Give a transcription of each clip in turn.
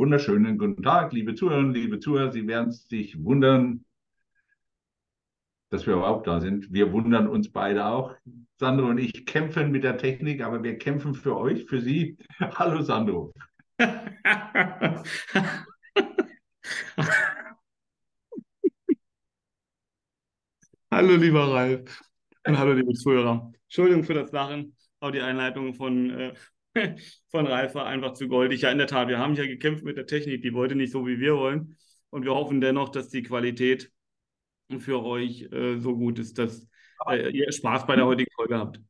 wunderschönen guten Tag, liebe Zuhörerinnen, liebe Zuhörer. Sie werden sich wundern, dass wir überhaupt da sind. Wir wundern uns beide auch. Sandro und ich kämpfen mit der Technik, aber wir kämpfen für euch, für Sie. Hallo Sandro. hallo lieber Ralf und hallo liebe Zuhörer. Entschuldigung für das Lachen, aber die Einleitung von, äh, von Ralf war einfach zu goldig. Ja, in der Tat, wir haben ja gekämpft mit der Technik, die wollte nicht so, wie wir wollen. Und wir hoffen dennoch, dass die Qualität für euch äh, so gut ist, dass äh, ihr Spaß bei der heutigen Folge habt.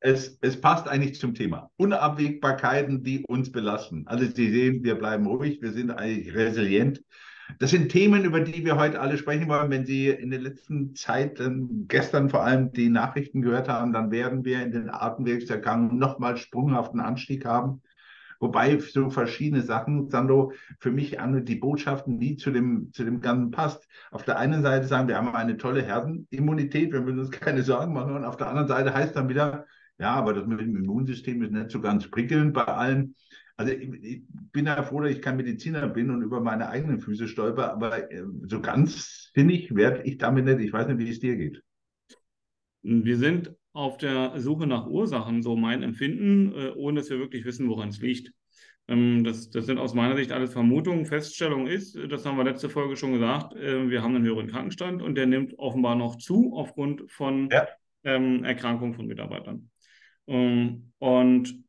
Es, es passt eigentlich zum Thema. Unabwägbarkeiten, die uns belasten. Also Sie sehen, wir bleiben ruhig, wir sind eigentlich resilient. Das sind Themen, über die wir heute alle sprechen wollen. Wenn Sie in der letzten Zeit, ähm, gestern vor allem die Nachrichten gehört haben, dann werden wir in den Atemwegserkrankungen nochmal sprunghaften Anstieg haben. Wobei so verschiedene Sachen, Sandro, für mich an die Botschaften, die zu dem, zu dem Ganzen passt. Auf der einen Seite sagen, wir haben eine tolle Herdenimmunität, wir müssen uns keine Sorgen machen. Und auf der anderen Seite heißt dann wieder, ja, aber das mit dem Immunsystem ist nicht so ganz prickelnd bei allen. Also ich, ich bin ja froh, dass ich kein Mediziner bin und über meine eigenen Füße stolper, aber äh, so ganz sinnig werde ich damit nicht. Ich weiß nicht, wie es dir geht. Wir sind auf der Suche nach Ursachen, so mein Empfinden, äh, ohne dass wir wirklich wissen, woran es liegt. Ähm, das, das, sind aus meiner Sicht alles Vermutungen. Feststellung ist, das haben wir letzte Folge schon gesagt, äh, wir haben einen höheren Krankenstand und der nimmt offenbar noch zu aufgrund von ja. ähm, Erkrankungen von Mitarbeitern. Ähm, und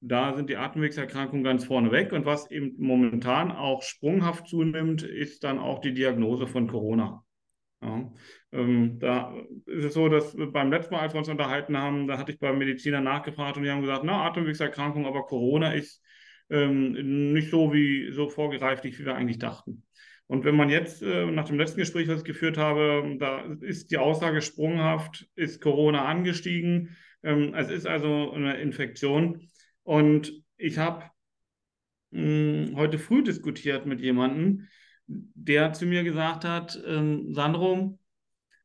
da sind die Atemwegserkrankungen ganz vorne weg. Und was eben momentan auch sprunghaft zunimmt, ist dann auch die Diagnose von Corona. Ja, ähm, da ist es so, dass beim letzten Mal, als wir uns unterhalten haben, da hatte ich beim Mediziner nachgefragt und die haben gesagt, na, Atemwegserkrankung, aber Corona ist ähm, nicht so wie so vorgereiflich, wie wir eigentlich dachten. Und wenn man jetzt äh, nach dem letzten Gespräch, was ich geführt habe, da ist die Aussage sprunghaft, ist Corona angestiegen. Ähm, es ist also eine Infektion. Und ich habe hm, heute früh diskutiert mit jemandem, der zu mir gesagt hat, ähm, Sandro,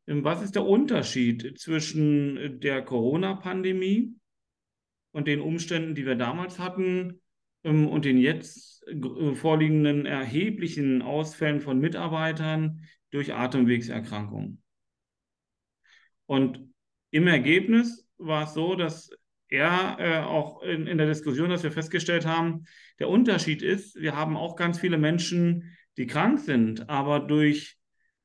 ähm, was ist der Unterschied zwischen der Corona-Pandemie und den Umständen, die wir damals hatten ähm, und den jetzt äh, vorliegenden erheblichen Ausfällen von Mitarbeitern durch Atemwegserkrankungen? Und im Ergebnis war es so, dass er äh, auch in, in der Diskussion, dass wir festgestellt haben, der Unterschied ist, wir haben auch ganz viele Menschen, die krank sind, aber durch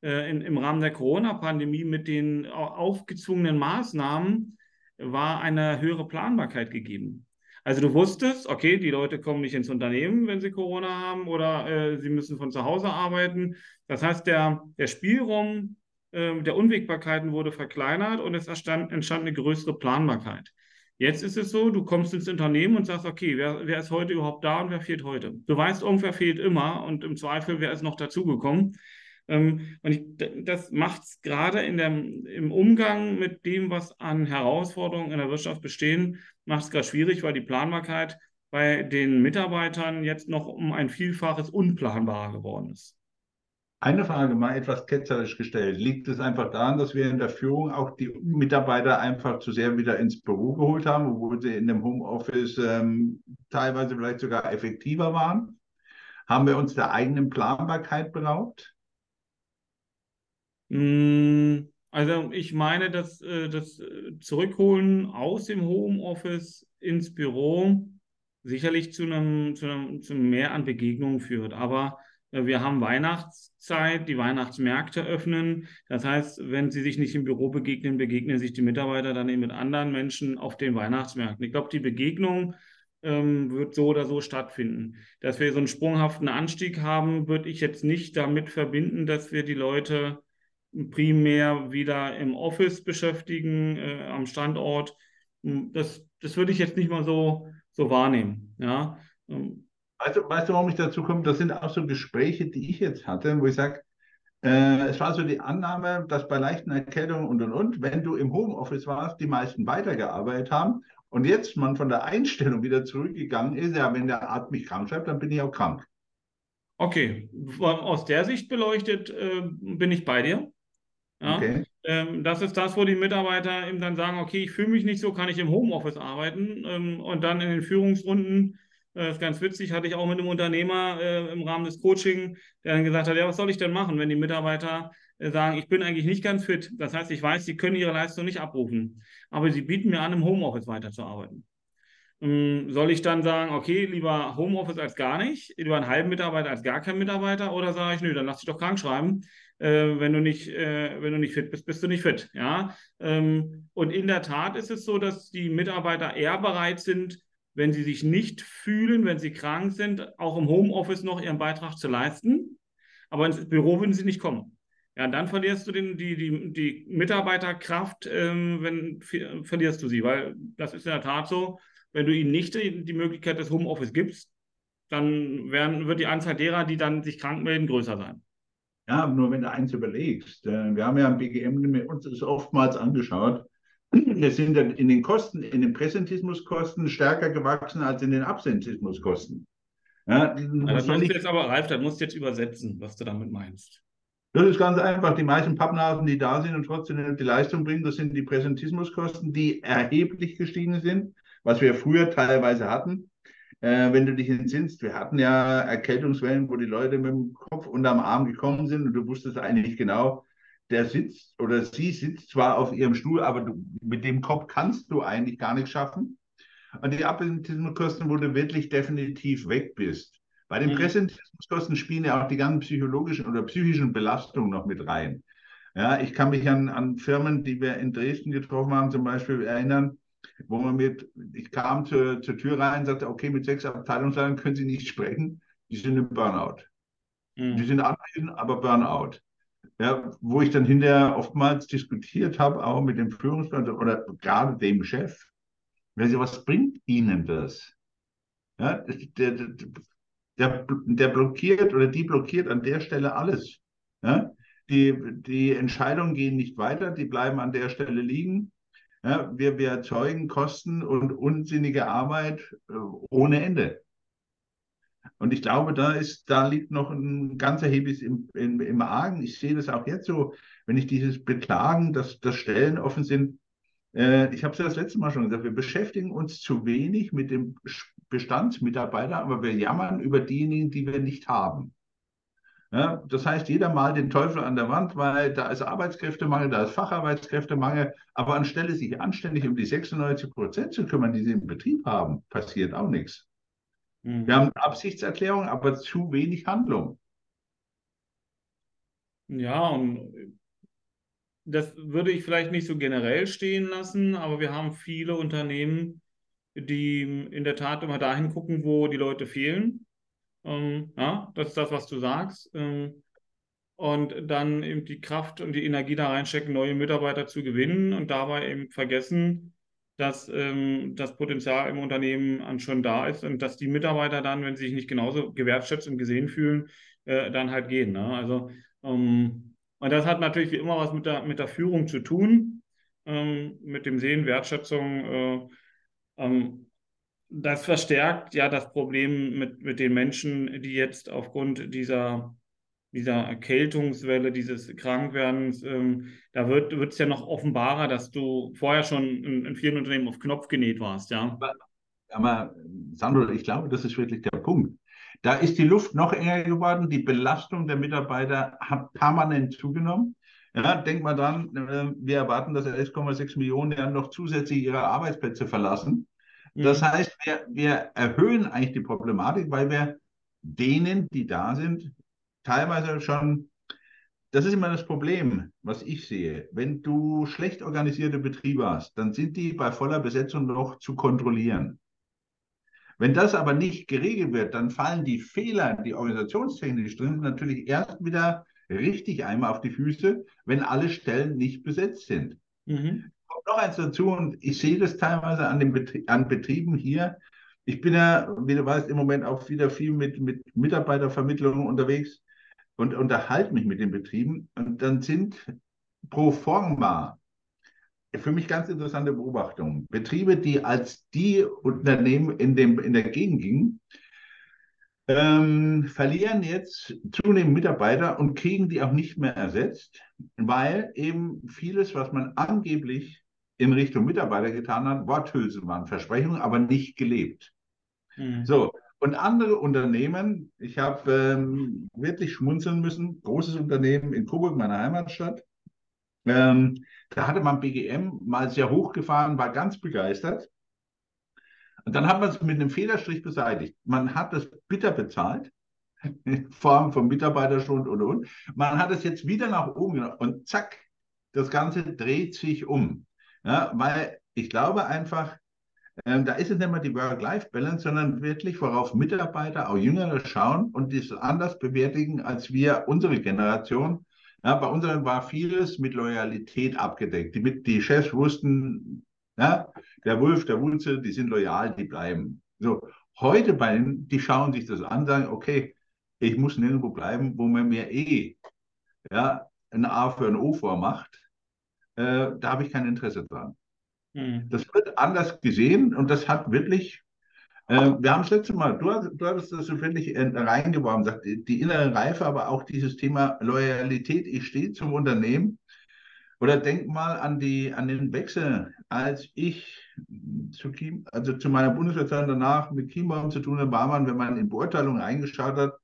äh, in, im Rahmen der Corona-Pandemie mit den aufgezwungenen Maßnahmen war eine höhere Planbarkeit gegeben. Also du wusstest, okay, die Leute kommen nicht ins Unternehmen, wenn sie Corona haben oder äh, sie müssen von zu Hause arbeiten. Das heißt, der, der Spielraum äh, der Unwägbarkeiten wurde verkleinert und es entstand, entstand eine größere Planbarkeit. Jetzt ist es so, du kommst ins Unternehmen und sagst, okay, wer, wer ist heute überhaupt da und wer fehlt heute? Du weißt, irgendwer fehlt immer und im Zweifel, wer ist noch dazugekommen? Ähm, und ich, das macht es gerade im Umgang mit dem, was an Herausforderungen in der Wirtschaft bestehen, macht es gerade schwierig, weil die Planbarkeit bei den Mitarbeitern jetzt noch um ein Vielfaches unplanbarer geworden ist. Eine Frage mal etwas ketzerisch gestellt. Liegt es einfach daran, dass wir in der Führung auch die Mitarbeiter einfach zu sehr wieder ins Büro geholt haben, obwohl sie in dem Homeoffice ähm, teilweise vielleicht sogar effektiver waren? Haben wir uns der eigenen Planbarkeit beraubt? Mm, also ich meine, dass äh, das äh, Zurückholen aus dem Homeoffice ins Büro sicherlich zu einem, zu einem zu mehr an Begegnungen führt. Aber wir haben Weihnachtszeit, die Weihnachtsmärkte öffnen. Das heißt, wenn sie sich nicht im Büro begegnen, begegnen sich die Mitarbeiter dann eben mit anderen Menschen auf den Weihnachtsmärkten. Ich glaube, die Begegnung ähm, wird so oder so stattfinden. Dass wir so einen sprunghaften Anstieg haben, würde ich jetzt nicht damit verbinden, dass wir die Leute primär wieder im Office beschäftigen, äh, am Standort. Das, das würde ich jetzt nicht mal so, so wahrnehmen. Ja. Ähm, Weißt du, weißt du, warum ich dazu komme? Das sind auch so Gespräche, die ich jetzt hatte, wo ich sage, äh, es war so die Annahme, dass bei leichten Erkältungen und und und, wenn du im Homeoffice warst, die meisten weitergearbeitet haben und jetzt man von der Einstellung wieder zurückgegangen ist, ja, wenn der Arzt mich krank schreibt, dann bin ich auch krank. Okay, aus der Sicht beleuchtet äh, bin ich bei dir. Ja? Okay. Ähm, das ist das, wo die Mitarbeiter eben dann sagen, okay, ich fühle mich nicht so, kann ich im Homeoffice arbeiten ähm, und dann in den Führungsrunden Das äh, ist ganz witzig, hatte ich auch mit einem Unternehmer äh, im Rahmen des Coaching, der dann gesagt hat, ja, was soll ich denn machen, wenn die Mitarbeiter äh, sagen, ich bin eigentlich nicht ganz fit. Das heißt, ich weiß, sie können ihre Leistung nicht abrufen, aber sie bieten mir an, im Homeoffice weiterzuarbeiten. Ähm, soll ich dann sagen, okay, lieber Homeoffice als gar nicht, lieber einen halben Mitarbeiter als gar keinen Mitarbeiter, oder sage ich, nö, dann lass dich doch krank schreiben. Äh, wenn du nicht, äh, wenn du nicht fit bist, bist du nicht fit. Ja? Ähm, und in der Tat ist es so, dass die Mitarbeiter eher bereit sind, wenn sie sich nicht fühlen, wenn sie krank sind, auch im Homeoffice noch ihren Beitrag zu leisten. Aber ins Büro würden sie nicht kommen. Ja, dann verlierst du den, die, die, die Mitarbeiterkraft, ähm, wenn verlierst du sie, weil das ist in der Tat so, wenn du ihnen nicht die, Möglichkeit des Homeoffice gibst, dann werden, wird die Anzahl derer, die dann sich krank melden, größer sein. Ja, nur wenn du eins überlegst, äh, wir haben ja am BGM uns das oftmals angeschaut, wir sind dann in den Kosten, in den Präsentismuskosten stärker gewachsen als in den Absentismuskosten. Ja, das musst du jetzt aber, Ralf, das musst du jetzt übersetzen, was du damit meinst. Das ist ganz einfach. Die meisten Pappnasen, die da sind und trotzdem die Leistung bringen, das sind die Präsentismuskosten, die erheblich gestiegen sind, was wir früher teilweise hatten. Äh, wenn du dich entsinnst, wir hatten ja Erkältungswellen, wo die Leute mit dem Kopf unterm Arm gekommen sind und du wusstest eigentlich genau, der sitzt oder sie sitzt zwar auf ihrem Stuhl, aber du, mit dem Kopf kannst du eigentlich gar nichts schaffen. Und die Absentismuskosten, wo du wirklich definitiv weg bist. Bei den mhm. Präsentismuskosten spielen ja auch die ganzen psychologischen oder psychischen Belastungen noch mit rein. Ja, ich kann mich an, an Firmen, die wir in Dresden getroffen haben, zum Beispiel erinnern, wo man mit, ich kam zur, zur Tür rein und sagte, okay, mit sechs Abteilungsleitern können Sie nicht sprechen, die sind im Burnout. Mhm. Die sind anwesend, aber Burnout. Ja, wo ich dann hinterher oftmals diskutiert habe, auch mit dem Führungsmann oder gerade dem Chef. Was bringt Ihnen das? Ja, der, der, der, der blockiert oder die blockiert an der Stelle alles. Ja? Die, die Entscheidungen gehen nicht weiter, die bleiben an der Stelle liegen. Ja, wir, wir erzeugen Kosten und unsinnige Arbeit äh, ohne Ende. Und ich glaube, da ist, da liegt noch ein ganz erhebliches im, im, im Argen. Ich sehe das auch jetzt so, wenn ich dieses Beklagen, dass, dass Stellen offen sind. Äh, ich habe es ja das letzte Mal schon gesagt, wir beschäftigen uns zu wenig mit dem Bestandsmitarbeiter, aber wir jammern über diejenigen, die wir nicht haben. Ja, das heißt, jeder malt den Teufel an der Wand, weil da ist Arbeitskräftemangel, da ist Facharbeitskräftemangel, aber anstelle sich anständig um die 96 Prozent zu kümmern, die sie im Betrieb haben, passiert auch nichts. Mhm. Wir haben Absichtserklärung, aber zu wenig Handlung. Ja, und das würde ich vielleicht nicht so generell stehen lassen, aber wir haben viele Unternehmen, die in der Tat immer dahin gucken, wo die Leute fehlen. Ähm, ja, das ist das, was du sagst. Ähm, und dann eben die Kraft und die Energie da reinstecken, neue Mitarbeiter zu gewinnen und dabei eben vergessen, dass ähm, das Potenzial im Unternehmen schon da ist und dass die Mitarbeiter dann, wenn sie sich nicht genauso gewertschätzt und gesehen fühlen, äh, dann halt gehen. Ne? Also, ähm, und das hat natürlich wie immer was mit der, mit der Führung zu tun, ähm, mit dem Sehen, Wertschätzung. Äh, ähm, das verstärkt ja das Problem mit, mit den Menschen, die jetzt aufgrund dieser, dieser Erkältungswelle, dieses Krankwerdens, ähm, da wird es ja noch offenbarer, dass du vorher schon in, in, vielen Unternehmen auf Knopf genäht warst, ja. Aber, aber Sandro, ich glaube, das ist wirklich der Punkt. Da ist die Luft noch enger geworden, die Belastung der Mitarbeiter hat permanent zugenommen. Ja, denk mal dran, äh, wir erwarten, dass 11,6 Millionen ja noch zusätzlich ihre Arbeitsplätze verlassen. Das mhm. heißt, wir, wir erhöhen eigentlich die Problematik, weil wir denen, die da sind, teilweise schon, das ist immer das Problem, was ich sehe. Wenn du schlecht organisierte Betriebe hast, dann sind die bei voller Besetzung noch zu kontrollieren. Wenn das aber nicht geregelt wird, dann fallen die Fehler, die organisationstechnisch drin sind, natürlich erst wieder richtig einmal auf die Füße, wenn alle Stellen nicht besetzt sind. Mhm kommt noch eins dazu und ich sehe das teilweise an den Betrie an Betrieben hier. Ich bin ja, wie du weißt, im Moment auch wieder viel mit, mit Mitarbeitervermittlungen unterwegs und unterhalte mich mit den Betrieben. Und dann sind pro forma für mich ganz interessante Beobachtungen. Betriebe, die als die Unternehmen in, dem, in der Gegend gingen, ähm, verlieren jetzt zunehmend Mitarbeiter und kriegen die auch nicht mehr ersetzt, weil eben vieles, was man angeblich in Richtung Mitarbeiter getan hat, Worthülsen waren, Versprechungen, aber nicht gelebt. Mhm. So, und andere Unternehmen, ich habe ähm, wirklich schmunzeln müssen, großes Unternehmen in Coburg, meiner Heimatstadt, ähm, da hatte man BGM mal sehr hochgefahren, war ganz begeistert. Und dann hat man es mit einem Federstrich beseitigt. Man hat das bitter bezahlt, in Form von Mitarbeiterschuld und und. Man hat es jetzt wieder nach oben genommen und zack, das Ganze dreht sich um. Ja, weil ich glaube einfach, äh, da ist es nicht mehr die Work-Life-Balance, sondern wirklich, worauf Mitarbeiter, auch Jüngere schauen und das anders bewertigen als wir, unsere Generation. Ja, bei uns war vieles mit Loyalität abgedeckt. Die, die Chefs wussten, ja, der Wolf, der Wulze, die sind loyal, die bleiben. So, heute bei denen, die schauen sich das an, sagen, okay, ich muss nirgendwo bleiben, wo man mir eh ja, ein A für ein O vormacht. Äh, da habe ich kein Interesse dran. Mhm. Das wird anders gesehen und das hat wirklich äh, wir haben es letzte Mal, du, du hattest das so wirklich reingeworfen, sagt, die, innere Reife, aber auch dieses Thema Loyalität, ich stehe zum Unternehmen. Oder denk mal an, die, an den Wechsel, als ich zu, Kiem, also zu meiner Bundeswehrzeit danach mit Chiembaum zu tun habe, war man, wenn man in Beurteilungen eingeschaut hat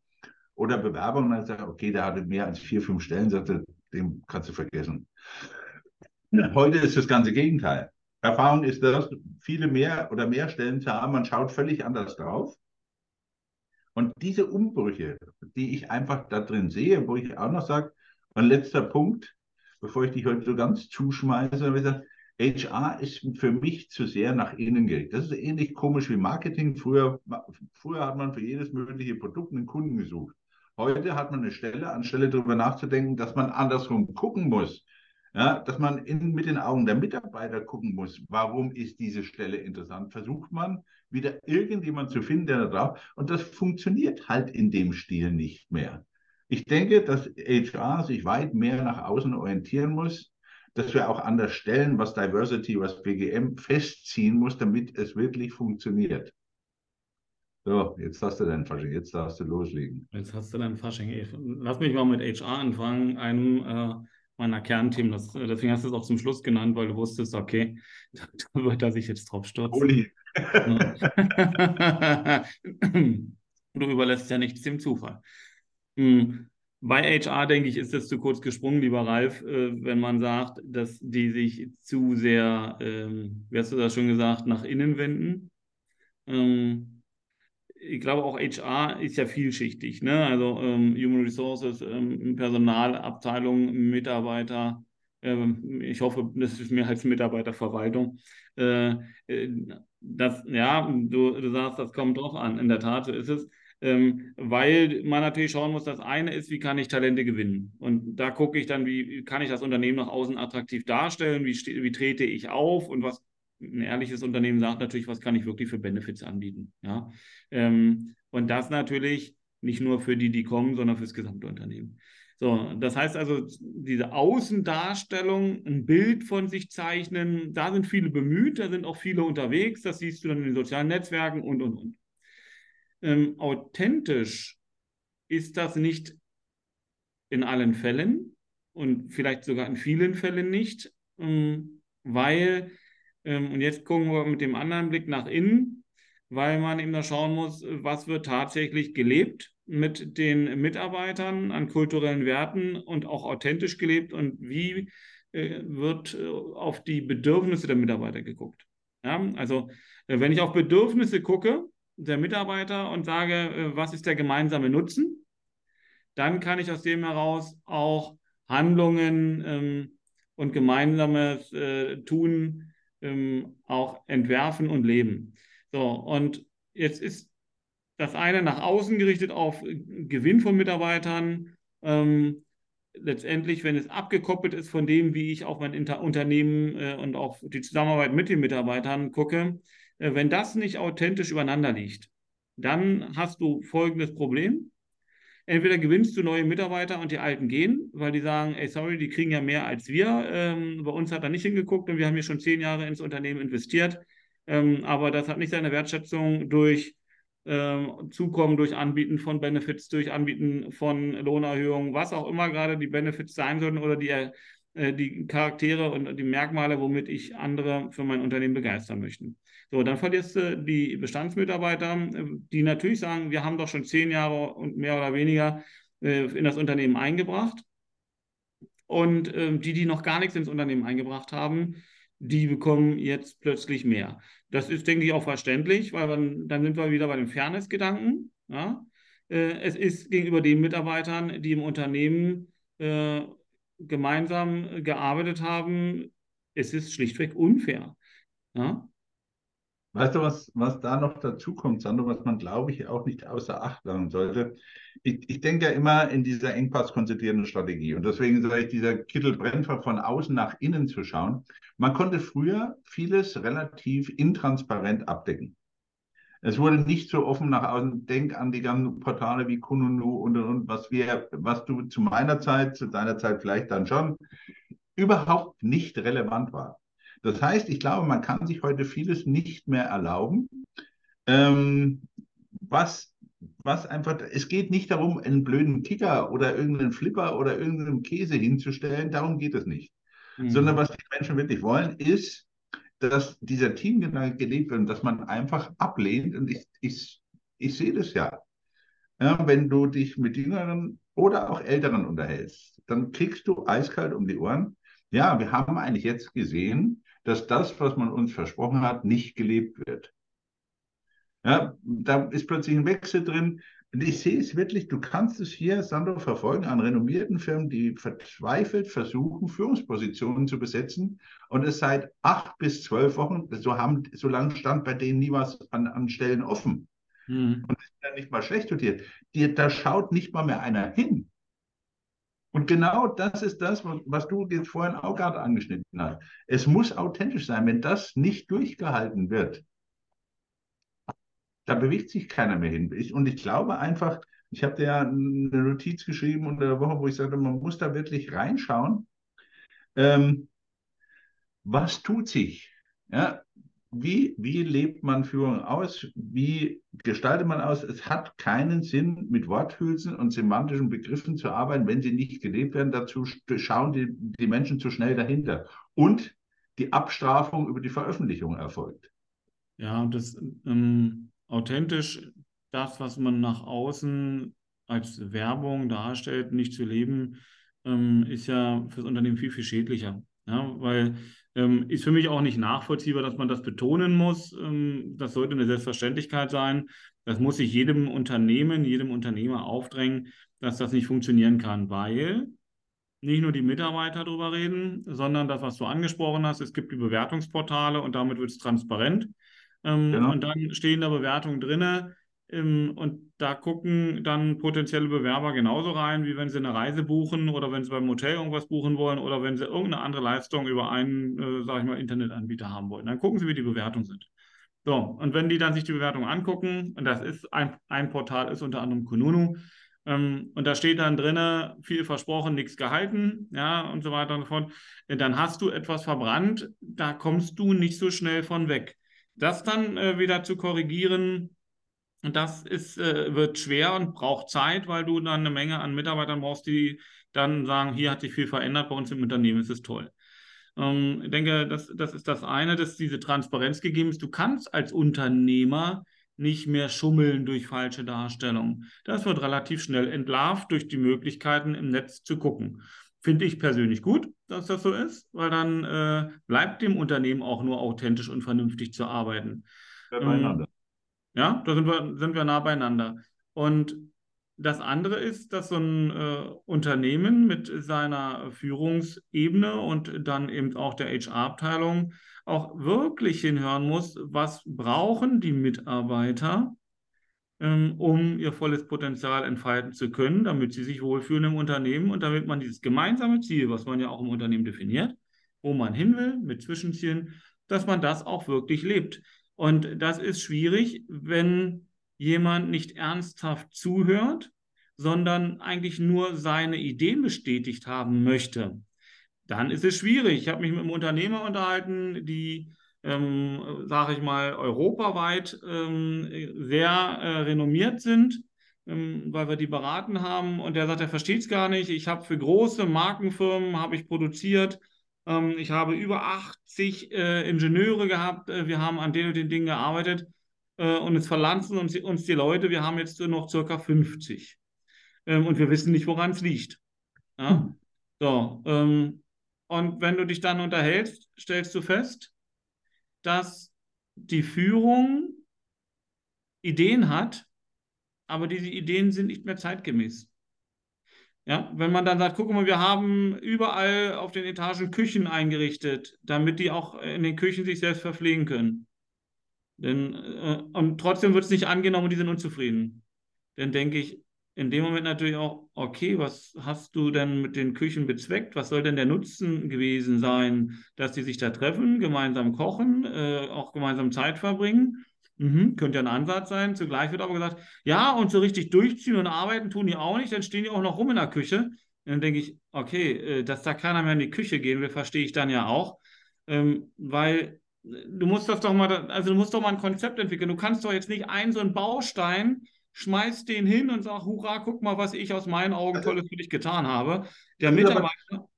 oder Bewerbungen, dann sagt, okay, der hatte mehr als vier, fünf Stellen, sagte, dem kannst du vergessen. Heute ist das ganze Gegenteil. Erfahrung ist das, viele mehr oder mehr Stellen zu haben, man schaut völlig anders drauf. Und diese Umbrüche, die ich einfach da drin sehe, wo ich auch noch sage, ein letzter Punkt, bevor ich dich heute so ganz zuschmeiße, HR ist für mich zu sehr nach innen gerichtet. Das ist ähnlich komisch wie Marketing. Früher, früher hat man für jedes mögliche Produkt einen Kunden gesucht. Heute hat man eine Stelle, anstelle darüber nachzudenken, dass man andersrum gucken muss ja, dass man in, mit den Augen der Mitarbeiter gucken muss, warum ist diese Stelle interessant. Versucht man wieder irgendjemand zu finden, der da drauf, und das funktioniert halt in dem Stil nicht mehr. Ich denke, dass HR sich weit mehr nach außen orientieren muss, dass wir auch anders stellen, was Diversity, was BGM festziehen muss, damit es wirklich funktioniert. So, jetzt hast du dein Fasching, jetzt darfst du loslegen. Jetzt hast du dein Fasching. Lass mich mal mit HR anfangen, einem äh, meiner Kernthemen. Das, deswegen hast du es auch zum Schluss genannt, weil du wusstest, okay, da, wird er sich jetzt drauf stürzen. Uli. du überlässt ja nichts dem Zufall. Hm. Bei HR, denke ich, ist das zu kurz gesprungen, lieber Ralf, äh, wenn man sagt, dass die sich zu sehr, ähm, wie hast du das schon gesagt, nach innen wenden. Ähm, ich glaube auch HR ist ja vielschichtig. Ne? Also ähm, Human Resources, ähm, Personalabteilung, Mitarbeiter. Ähm, ich hoffe, das ist mehr als Mitarbeiterverwaltung. Äh, äh, das, ja, du, du sagst, das kommt doch an. In der Tat, so ist es. Ähm, weil man natürlich schauen muss, das eine ist, wie kann ich Talente gewinnen? Und da gucke ich dann, wie kann ich das Unternehmen nach außen attraktiv darstellen? Wie, wie trete ich auf? Und was ein ehrliches Unternehmen sagt natürlich, was kann ich wirklich für Benefits anbieten. Ja? Ähm, und das natürlich nicht nur für die, die kommen, sondern für das gesamte Unternehmen. So, das heißt also, diese Außendarstellung, ein Bild von sich zeichnen, da sind viele bemüht, da sind auch viele unterwegs, das siehst du dann in den sozialen Netzwerken und, und, und. Ähm, authentisch ist das nicht in allen Fällen und vielleicht sogar in vielen Fällen nicht, ähm, weil und jetzt gucken wir mit dem anderen Blick nach innen, weil man eben da schauen muss, was wird tatsächlich gelebt mit den Mitarbeitern an kulturellen Werten und auch authentisch gelebt und wie äh, wird äh, auf die Bedürfnisse der Mitarbeiter geguckt. Ja, also äh, wenn ich auf Bedürfnisse gucke der Mitarbeiter und sage, was ist der gemeinsame Nutzen, dann kann ich aus dem heraus auch Handlungen ähm, und gemeinsames äh, Tun ähm, auch entwerfen und leben. So, und jetzt ist das eine nach außen gerichtet auf Gewinn von Mitarbeitern. Ähm, letztendlich, wenn es abgekoppelt ist von dem, wie ich auf mein Inter Unternehmen äh, und auf die Zusammenarbeit mit den Mitarbeitern gucke, äh, wenn das nicht authentisch übereinander liegt, dann hast du folgendes Problem entweder gewinnst du neue Mitarbeiter und die alten gehen, weil die sagen, ey, sorry, die kriegen ja mehr als wir. Ähm, bei uns hat er nicht hingeguckt und wir haben hier schon zehn Jahre ins Unternehmen investiert. Ähm, aber das hat nicht seine Wertschätzung durch ähm, Zukommen, durch Anbieten von Benefits, durch Anbieten von Lohnerhöhungen, was auch immer gerade die Benefits sein sollten oder die, äh, die Charaktere und die Merkmale, womit ich andere für mein Unternehmen begeistern möchte. So, dann verlierst du die Bestandsmitarbeiter, die natürlich sagen, wir haben doch schon zehn Jahre und mehr oder weniger äh, in das Unternehmen eingebracht. Und äh, die, die noch gar nichts ins Unternehmen eingebracht haben, die bekommen jetzt plötzlich mehr. Das ist, denke ich, auch verständlich, weil man, dann sind wir wieder bei dem Fairness-Gedanken. Ja? Äh, es ist gegenüber den Mitarbeitern, die im Unternehmen äh, gemeinsam gearbeitet haben, es ist schlichtweg unfair. Ja? Weißt du, was, was da noch dazu kommt, Sandro, was man, glaube ich, auch nicht außer Acht lassen sollte? Ich, ich denke ja immer in dieser engpasskonzentrierten Strategie. Und deswegen sage ich, dieser Kittel von außen nach innen zu schauen. Man konnte früher vieles relativ intransparent abdecken. Es wurde nicht so offen nach außen. Denk an die ganzen Portale wie Kununu und, und was wir, was du zu meiner Zeit, zu deiner Zeit vielleicht dann schon, überhaupt nicht relevant war. Das heißt, ich glaube, man kann sich heute vieles nicht mehr erlauben. Ähm, was, was einfach, es geht nicht darum, einen blöden Kicker oder irgendeinen Flipper oder irgendeinen Käse hinzustellen. Darum geht es nicht. Mhm. Sondern was die Menschen wirklich wollen, ist, dass dieser Teamgedanke gelebt wird und dass man einfach ablehnt. Und ich, ich, ich sehe das ja. ja. Wenn du dich mit Jüngeren oder auch Älteren unterhältst, dann kriegst du eiskalt um die Ohren. Ja, wir haben eigentlich jetzt gesehen, dass das, was man uns versprochen hat, nicht gelebt wird. Ja, da ist plötzlich ein Wechsel drin. Und ich sehe es wirklich, du kannst es hier, Sandro, verfolgen an renommierten Firmen, die verzweifelt versuchen, Führungspositionen zu besetzen und es seit acht bis zwölf Wochen, so, haben, so lange stand bei denen nie was an, an Stellen offen. Mhm. Und das ist ja nicht mal schlecht sortiert. Die, da schaut nicht mal mehr einer hin. Und genau das ist das, was du jetzt vorhin auch gerade angeschnitten hast. Es muss authentisch sein. Wenn das nicht durchgehalten wird, da bewegt sich keiner mehr hin. Und ich glaube einfach, ich habe dir ja eine Notiz geschrieben unter der Woche, wo ich sagte, man muss da wirklich reinschauen. Ähm, was tut sich? Ja, wie, wie lebt man Führung aus? Wie gestaltet man aus? Es hat keinen Sinn, mit Worthülsen und semantischen Begriffen zu arbeiten, wenn sie nicht gelebt werden. Dazu schauen die, die Menschen zu schnell dahinter. Und die Abstrafung über die Veröffentlichung erfolgt. Ja, das ähm, authentisch das, was man nach außen als Werbung darstellt, nicht zu leben, ähm, ist ja für das Unternehmen viel, viel schädlicher. Ja, weil ähm, ist für mich auch nicht nachvollziehbar, dass man das betonen muss. Ähm, das sollte eine Selbstverständlichkeit sein. Das muss sich jedem Unternehmen, jedem Unternehmer aufdrängen, dass das nicht funktionieren kann, weil nicht nur die Mitarbeiter darüber reden, sondern das, was du angesprochen hast, es gibt die Bewertungsportale und damit wird es transparent. Ähm, genau. Und dann stehen da Bewertungen drin. Ähm, und da gucken dann potenzielle Bewerber genauso rein, wie wenn sie eine Reise buchen oder wenn sie beim Hotel irgendwas buchen wollen oder wenn sie irgendeine andere Leistung über einen, äh, sage ich mal, Internetanbieter haben wollen. Dann gucken sie, wie die Bewertungen sind. So, und wenn die dann sich die Bewertung angucken, und das ist ein, ein Portal, ist unter anderem Kununu, ähm, und da steht dann drin, viel versprochen, nichts gehalten, ja, und so weiter und so fort, dann hast du etwas verbrannt, da kommst du nicht so schnell von weg. Das dann äh, wieder zu korrigieren, das ist, äh, wird schwer und braucht Zeit, weil du dann eine Menge an Mitarbeitern brauchst, die dann sagen, hier hat sich viel verändert, bei uns im Unternehmen ist es toll. Ähm, ich denke, das, das ist das eine, dass diese Transparenz gegeben ist. Du kannst als Unternehmer nicht mehr schummeln durch falsche Darstellungen. Das wird relativ schnell entlarvt durch die Möglichkeiten im Netz zu gucken. Finde ich persönlich gut, dass das so ist, weil dann äh, bleibt dem Unternehmen auch nur authentisch und vernünftig zu arbeiten. Ähm, ja, da sind wir, sind wir nah beieinander. Und das andere ist, dass so ein äh, Unternehmen mit seiner Führungsebene und dann eben auch der HR-Abteilung auch wirklich hinhören muss, was brauchen die Mitarbeiter, ähm, um ihr volles Potenzial entfalten zu können, damit sie sich wohlfühlen im Unternehmen und damit man dieses gemeinsame Ziel, was man ja auch im Unternehmen definiert, wo man hin will mit Zwischenzielen, dass man das auch wirklich lebt. Und das ist schwierig, wenn jemand nicht ernsthaft zuhört, sondern eigentlich nur seine Ideen bestätigt haben möchte. Dann ist es schwierig. Ich habe mich mit einem Unternehmer unterhalten, die ähm, sage ich mal, europaweit ähm, sehr äh, renommiert sind, ähm, weil wir die beraten haben. Und der sagt, er versteht es gar nicht. Ich habe für große Markenfirmen habe ich produziert Ähm, ich habe über 80 äh, Ingenieure gehabt. Äh, wir haben an den und den Dingen gearbeitet. Äh, und es verlanzen uns, uns, die Leute. Wir haben jetzt nur noch circa 50. Ähm, und wir wissen nicht, woran es liegt. Ja? Hm. So, ähm, und wenn du dich dann unterhältst, stellst du fest, dass die Führung Ideen hat, aber diese Ideen sind nicht mehr zeitgemäß. Ja, wenn man dann sagt, guck mal, wir haben überall auf den Etagen Küchen eingerichtet, damit die auch in den Küchen sich selbst verpflegen können. Denn, äh, und trotzdem wird es nicht angenommen und die sind unzufrieden. Dann denke ich in dem Moment natürlich auch, okay, was hast du denn mit den Küchen bezweckt? Was soll denn der Nutzen gewesen sein, dass die sich da treffen, gemeinsam kochen, äh, auch gemeinsam Zeit verbringen? Mhm, könnte ja ein Ansatz sein. Zugleich wird aber gesagt, ja, und so richtig durchziehen und arbeiten tun die auch nicht, dann stehen die auch noch rum in der Küche. Und dann denke ich, okay, äh, dass da keiner mehr in die Küche gehen will, verstehe ich dann ja auch. Ähm, weil äh, du musst das doch mal, also du musst doch mal ein Konzept entwickeln. Du kannst doch jetzt nicht einen so einen Baustein, schmeißt den hin und sag, hurra, guck mal, was ich aus meinen Augen also Tolles für dich getan habe. Der das Mitarbeiter.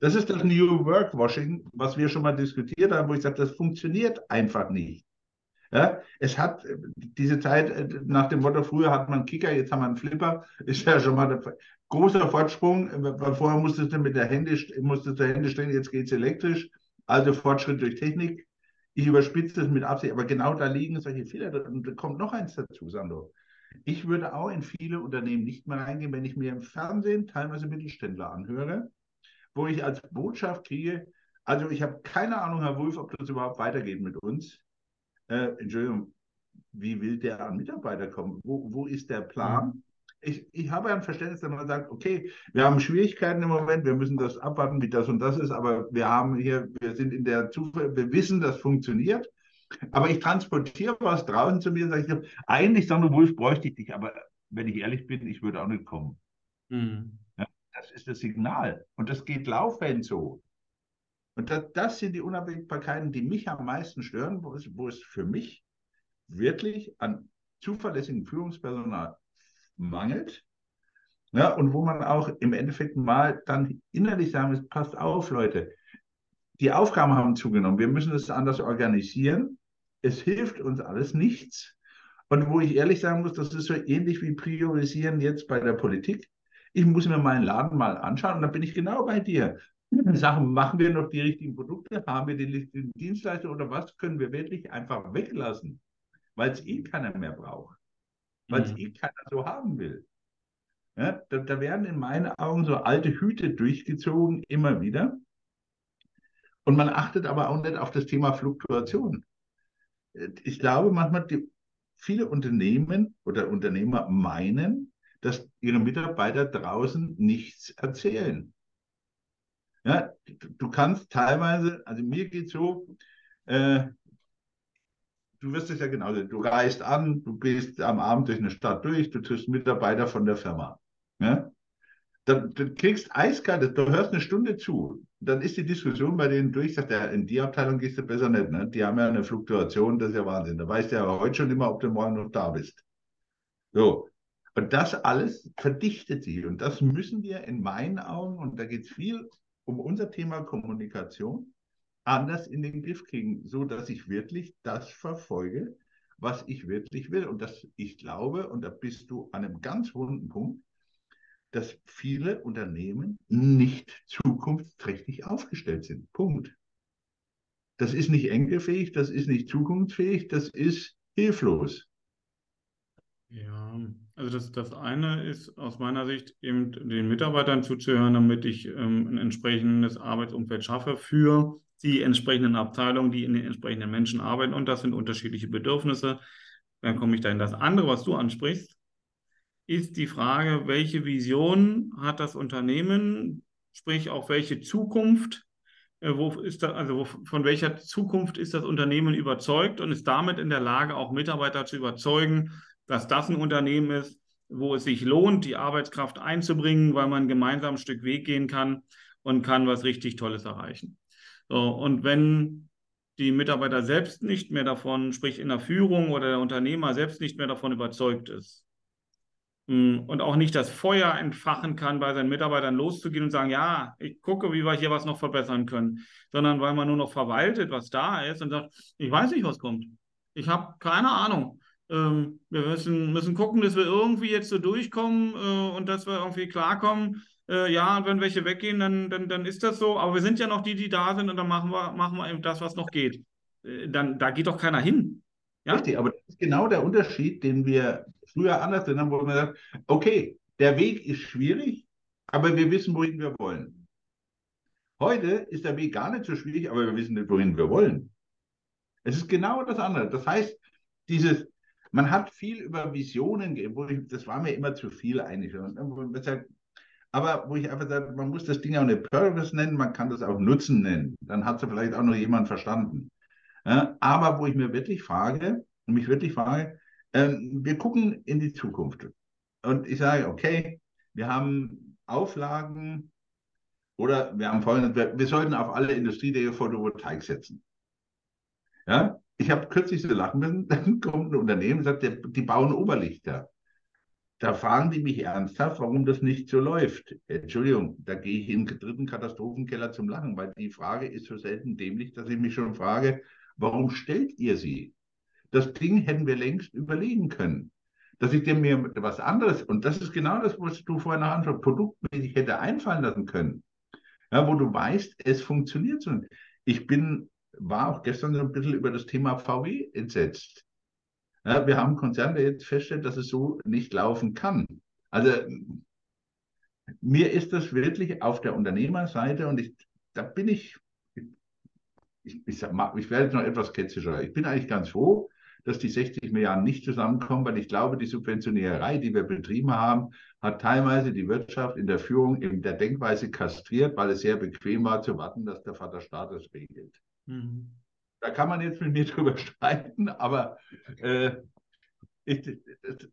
Das ist das New Work Washing, was wir schon mal diskutiert haben, wo ich sage, das funktioniert einfach nicht. Ja, es hat äh, diese Zeit äh, nach dem Motto, früher hat man Kicker, jetzt haben wir einen Flipper, ist ja schon mal ein großer Fortsprung. Äh, vorher musstest du mit der Hände, musstest du Hände stellen, jetzt geht es elektrisch. Also Fortschritt durch Technik. Ich überspitze das mit Absicht, aber genau da liegen solche Fehler. Und da kommt noch eins dazu, Sandro. Ich würde auch in viele Unternehmen nicht mehr reingehen, wenn ich mir im Fernsehen teilweise Mittelständler anhöre, wo ich als Botschaft kriege, also ich habe keine Ahnung, Herr Wulff, ob das überhaupt weitergeht mit uns äh, Entschuldigung, wie will der an Mitarbeiter kommen? Wo, wo ist der Plan? Mhm. Ich, ich habe ein Verständnis, dass man sagt, okay, wir haben Schwierigkeiten im Moment, wir müssen das abwarten, wie das und das ist, aber wir haben hier, wir sind in der Zufall, wir wissen, das funktioniert. Aber ich transportiere was draußen zu mir, sage ich, eigentlich, Sandro Wolf, bräuchte ich dich, aber wenn ich ehrlich bin, ich würde auch nicht kommen. Mhm. Ja, das ist das Signal. Und das geht laufend so. Und das, das sind die Unabhängigkeiten, die mich am meisten stören, wo es, wo es für mich wirklich an zuverlässigem Führungspersonal mangelt. Ja, und wo man auch im Endeffekt mal dann innerlich sagen muss, passt auf, Leute, die Aufgaben haben zugenommen, wir müssen es anders organisieren, es hilft uns alles nichts. Und wo ich ehrlich sagen muss, das ist so ähnlich wie priorisieren jetzt bei der Politik. Ich muss mir meinen Laden mal anschauen und da bin ich genau bei dir. Sachen, machen wir noch die richtigen Produkte, haben wir die richtigen Dienstleister oder was können wir wirklich einfach weglassen, weil es eh keiner mehr braucht, weil es mhm. eh keiner so haben will. Ja, da, da, werden in meinen Augen so alte Hüte durchgezogen, immer wieder. Und man achtet aber auch nicht auf das Thema Fluktuation. Ich glaube manchmal, die, viele Unternehmen oder Unternehmer meinen, dass ihre Mitarbeiter draußen nichts erzählen. Ja, du kannst teilweise, also mir geht es so, äh, du wirst es ja genauso, du reist an, du bist am Abend durch eine Stadt durch, du triffst Mitarbeiter von der Firma. Ja? Dann, dann kriegst eiskalt, du hörst eine Stunde zu, dann ist die Diskussion bei denen durch, sagt er, in die Abteilung gehst du besser nicht, ne? die haben ja eine Fluktuation, das ist ja Wahnsinn. Da weißt du ja heute schon immer, ob du morgen noch da bist. So, und das alles verdichtet sich. Und das müssen wir in meinen Augen, und da geht es viel um unser Thema Kommunikation anders in den Griff kriegen, so dass ich wirklich das verfolge, was ich wirklich will. Und dass ich glaube, und da bist du an einem ganz wunden Punkt, dass viele Unternehmen nicht zukunftsträchtig aufgestellt sind. Punkt. Das ist nicht enkelfähig, das ist nicht zukunftsfähig, das ist hilflos. Ja, also das, das eine ist aus meiner Sicht eben den Mitarbeitern zuzuhören, damit ich ähm, ein entsprechendes Arbeitsumfeld schaffe für die entsprechenden Abteilungen, die in den entsprechenden Menschen arbeiten. Und das sind unterschiedliche Bedürfnisse. Dann komme ich da in das andere, was du ansprichst, ist die Frage, welche Vision hat das Unternehmen, sprich auch welche Zukunft, äh, wo ist das, also wo, von welcher Zukunft ist das Unternehmen überzeugt und ist damit in der Lage, auch Mitarbeiter zu überzeugen, dass das ein Unternehmen ist, wo es sich lohnt, die Arbeitskraft einzubringen, weil man gemeinsam ein Stück Weg gehen kann und kann was richtig Tolles erreichen. So, und wenn die Mitarbeiter selbst nicht mehr davon, sprich in der Führung oder der Unternehmer selbst nicht mehr davon überzeugt ist, hm, und auch nicht das Feuer entfachen kann, bei seinen Mitarbeitern loszugehen und sagen, ja, ich gucke, wie wir hier was noch verbessern können, sondern weil man nur noch verwaltet, was da ist und sagt, ich weiß nicht, was kommt. Ich habe keine Ahnung. Ähm, wir müssen, müssen gucken, dass wir irgendwie jetzt so durchkommen äh, und dass wir irgendwie klarkommen. Äh, ja, und wenn welche weggehen, dann, dann, dann ist das so. Aber wir sind ja noch die, die da sind und dann machen wir, machen wir eben das, was noch geht. Äh, dann, da geht doch keiner hin. Ja? Richtig, aber das ist genau der Unterschied, den wir früher anders haben, wo man sagt, okay, der Weg ist schwierig, aber wir wissen, wohin wir wollen. Heute ist der Weg gar nicht so schwierig, aber wir wissen nicht, wohin wir wollen. Es ist genau das andere. Das heißt, dieses, man hat viel über Visionen, ich, das war mir immer zu viel eigentlich. Aber wo ich einfach sage, man muss das Ding auch nicht Purpose nennen, man kann das auch Nutzen nennen. Dann hat es vielleicht auch noch jemand verstanden. Ja, aber wo ich mir wirklich frage, und mich wirklich frage, ähm, wir gucken in die Zukunft. Und ich sage, okay, wir haben Auflagen oder wir haben folgendes, wir, wir sollten auf alle Industriedächer Photovoltaik setzen. Ja, ich habe kürzlich so lachen müssen, dann kommt ein Unternehmen und sagt, die, bauen Oberlichter. Da fragen die mich ernsthaft, warum das nicht so läuft. Entschuldigung, da gehe ich im dritten Katastrophenkeller zum Lachen, weil die Frage ist so selten dämlich, dass ich mich schon frage, warum stellt ihr sie? Das Ding hätten wir längst überlegen können. Dass ich dir mir was anderes, und das ist genau das, was du vorhin noch anschaust, produktmäßig hätte einfallen lassen können. Ja, wo du weißt, es funktioniert so. Ich bin, war auch gestern so ein bisschen über das Thema VW entsetzt. Ja, wir haben Konzerne, der jetzt feststellt, dass es so nicht laufen kann. Also mir ist das wirklich auf der Unternehmerseite und ich, da bin ich, ich, ich, sag, ich werde jetzt noch etwas ketzischer. Ich bin eigentlich ganz froh, dass die 60 Milliarden nicht zusammenkommen, weil ich glaube, die Subventionierei, die wir betrieben haben, hat teilweise die Wirtschaft in der Führung in der Denkweise kastriert, weil es sehr bequem war zu warten, dass der Vater Staat es regelt. Mhm. Da kann man jetzt mit mir drüber streiten, aber äh, ich,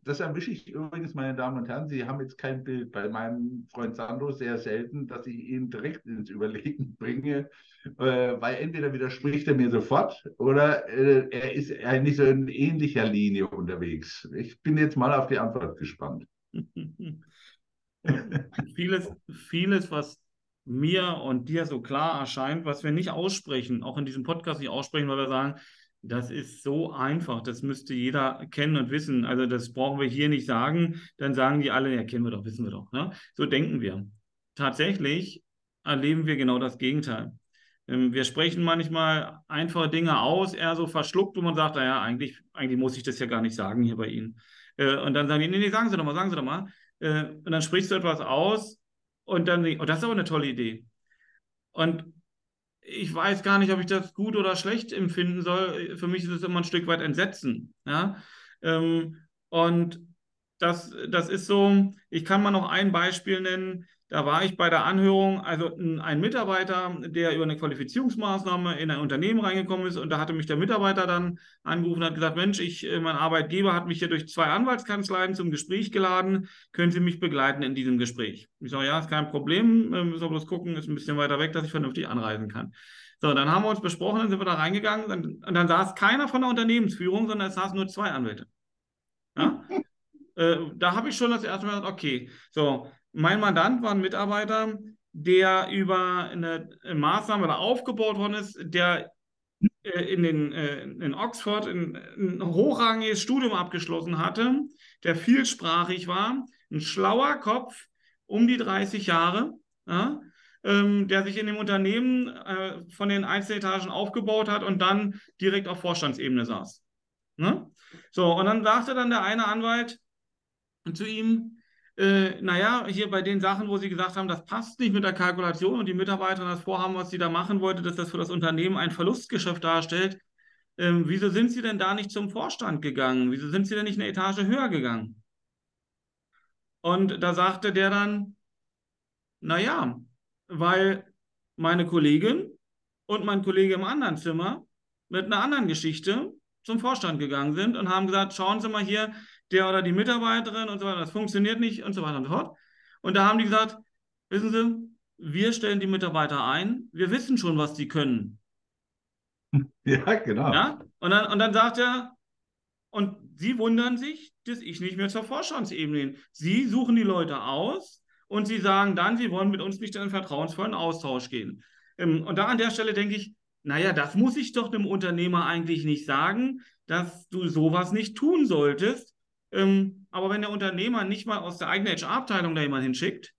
das erwische ich übrigens, meine Damen und Herren. Sie haben jetzt kein Bild bei meinem Freund Sandro sehr selten, dass ich ihn direkt ins Überlegen bringe, äh, weil entweder widerspricht er mir sofort oder äh, er ist eigentlich so in ähnlicher Linie unterwegs. Ich bin jetzt mal auf die Antwort gespannt. vieles, vieles, was mir und dir so klar erscheint, was wir nicht aussprechen, auch in diesem Podcast nicht aussprechen, weil wir sagen, das ist so einfach, das müsste jeder kennen und wissen. Also das brauchen wir hier nicht sagen, dann sagen die alle, ja, kennen wir doch, wissen wir doch. Ne? So denken wir. Tatsächlich erleben wir genau das Gegenteil. Ähm, wir sprechen manchmal einfache Dinge aus, eher so verschluckt, wo man sagt, naja, eigentlich, eigentlich muss ich das ja gar nicht sagen hier bei Ihnen. Äh, und dann sagen die, nee, nee, sagen Sie doch mal, sagen Sie doch mal. Äh, und dann sprichst du etwas aus und dann, oh, das ist aber eine tolle Idee. Und ich weiß gar nicht, ob ich das gut oder schlecht empfinden soll. Für mich ist es immer ein Stück weit Entsetzen. Ja? Ähm, und das, das ist so, ich kann mal noch ein Beispiel nennen. Da war ich bei der Anhörung, also ein, Mitarbeiter, der über eine Qualifizierungsmaßnahme in ein Unternehmen reingekommen ist und da hatte mich der Mitarbeiter dann angerufen und hat gesagt, Mensch, ich, äh, mein Arbeitgeber hat mich hier durch zwei Anwaltskanzleien zum Gespräch geladen, können Sie mich begleiten in diesem Gespräch? Ich sage, ja, ist kein Problem, wir müssen bloß gucken, ist ein bisschen weiter weg, dass ich vernünftig anreisen kann. So, dann haben wir uns besprochen, dann sind wir da reingegangen und, und dann saß keiner von der Unternehmensführung, sondern es saßen nur zwei Anwälte. Ja? Äh, da habe ich schon das erste Mal gesagt, okay, so, mein Mandant war ein Mitarbeiter, der über eine Maßnahme aufgebaut worden ist, der äh, in, den, äh, in Oxford ein, ein hochrangiges Studium abgeschlossen hatte, der vielsprachig war, ein schlauer Kopf, um die 30 Jahre, ja, ähm, der sich in dem Unternehmen äh, von den Einzeletagen aufgebaut hat und dann direkt auf Vorstandsebene saß. Ne? So, und dann sagte dann der eine Anwalt zu ihm, äh, naja, hier bei den Sachen, wo Sie gesagt haben, das passt nicht mit der Kalkulation und die Mitarbeiterin das Vorhaben, was sie da machen wollte, dass das für das Unternehmen ein Verlustgeschäft darstellt, ähm, wieso sind Sie denn da nicht zum Vorstand gegangen? Wieso sind Sie denn nicht eine Etage höher gegangen? Und da sagte der dann, naja, weil meine Kollegin und mein Kollege im anderen Zimmer mit einer anderen Geschichte zum Vorstand gegangen sind und haben gesagt, schauen Sie mal hier, der oder die Mitarbeiterin und so weiter, das funktioniert nicht und so weiter und so fort. Und da haben die gesagt, wissen Sie, wir stellen die Mitarbeiter ein, wir wissen schon, was die können. Ja, genau. Ja? Und, dann, und dann sagt er, und sie wundern sich, dass ich nicht mehr zur Vorstandsebene bin. Sie suchen die Leute aus und sie sagen dann, sie wollen mit uns nicht in einen vertrauensvollen Austausch gehen. Ähm, und da an der Stelle denke ich, naja, das muss ich doch dem Unternehmer eigentlich nicht sagen, dass du sowas nicht tun solltest. Ähm, aber wenn der Unternehmer nicht mal aus der eigenen HR-Abteilung da jemanden hinschickt,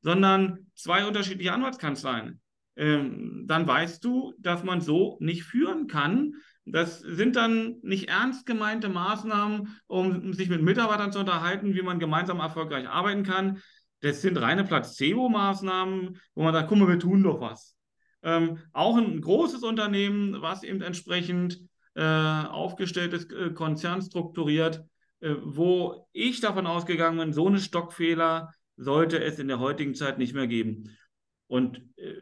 sondern zwei unterschiedliche Anwaltskanzleien, ähm, dann weißt du, dass man so nicht führen kann. Das sind dann nicht ernst gemeinte Maßnahmen, um sich mit Mitarbeitern zu unterhalten, wie man gemeinsam erfolgreich arbeiten kann. Das sind reine Placebo-Maßnahmen, wo man sagt, guck mal, wir tun doch was. Ähm, auch ein großes Unternehmen, was eben entsprechend äh, aufgestellt ist, äh, konzernstrukturiert, wo ich davon ausgegangen bin, so eine Stockfehler sollte es in der heutigen Zeit nicht mehr geben. Und äh,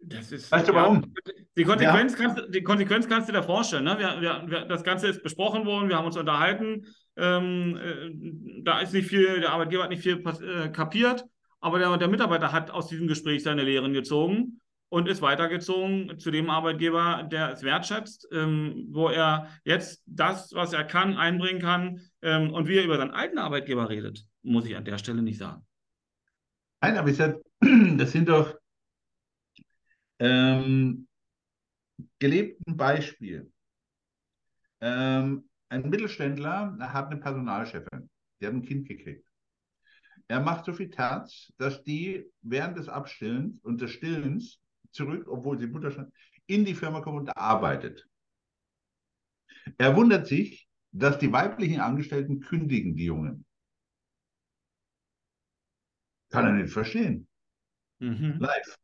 das ist. Weißt du warum? Die Konsequenz, ja. kannst, die Konsequenz kannst du dir vorstellen. Ne? Wir, wir, wir, das Ganze ist besprochen worden, wir haben uns unterhalten. Ähm, äh, da ist nicht viel, der Arbeitgeber hat nicht viel äh, kapiert, aber der, der Mitarbeiter hat aus diesem Gespräch seine Lehren gezogen und ist weitergezogen zu dem Arbeitgeber, der es wertschätzt, ähm, wo er jetzt das, was er kann, einbringen kann. Ähm, und wie er über seinen alten Arbeitgeber redet, muss ich an der Stelle nicht sagen. Nein, aber ich sage, das sind doch ähm, gelebten Beispiel. Ähm, ein Mittelständler hat eine Personalchefin, die hat ein Kind gekriegt. Er macht so viel Terz, dass die während des Abstillens und des Stillens zurück, obwohl sie Mutterstand, in die Firma kommt und arbeitet. Er wundert sich, dass die weiblichen Angestellten kündigen, die Jungen. Kann er nicht verstehen. Mhm. Live.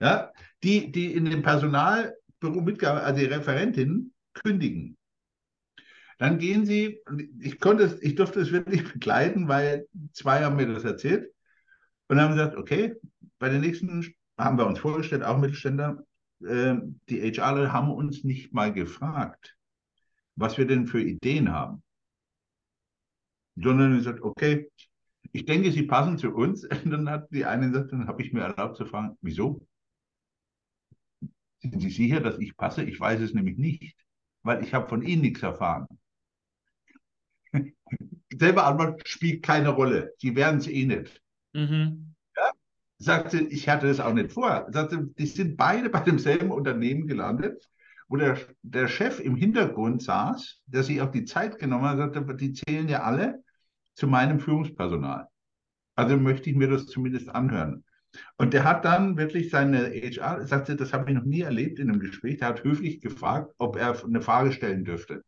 Ja, die, die in dem Personalbüro mitgearbeitet, also die Referentinnen, kündigen. Dann gehen sie, ich konnte es, ich durfte es wirklich begleiten, weil zwei haben mir das erzählt und haben gesagt, okay, bei der nächsten haben wir uns vorgestellt, auch Mittelständler, äh, die HR haben uns nicht mal gefragt, was wir denn für Ideen haben. Sondern gesagt, okay, ich denke, sie passen zu uns. Und dann hat die eine gesagt, dann habe ich mir erlaubt zu fragen, wieso? Sind Sie sicher, dass ich passe? Ich weiß es nämlich nicht, weil ich habe von Ihnen nichts erfahren. Selber Antwort spielt keine Rolle. Sie werden es eh nicht. Mhm sagte, ich hatte es auch nicht vor. Sagte, die sind beide bei demselben Unternehmen gelandet, wo der, der Chef im Hintergrund saß, der sich auch die Zeit genommen hat, sagte, die zählen ja alle zu meinem Führungspersonal. Also möchte ich mir das zumindest anhören. Und der hat dann wirklich seine HR, sagte, das habe ich noch nie erlebt in einem Gespräch, der hat höflich gefragt, ob er eine Frage stellen dürfte.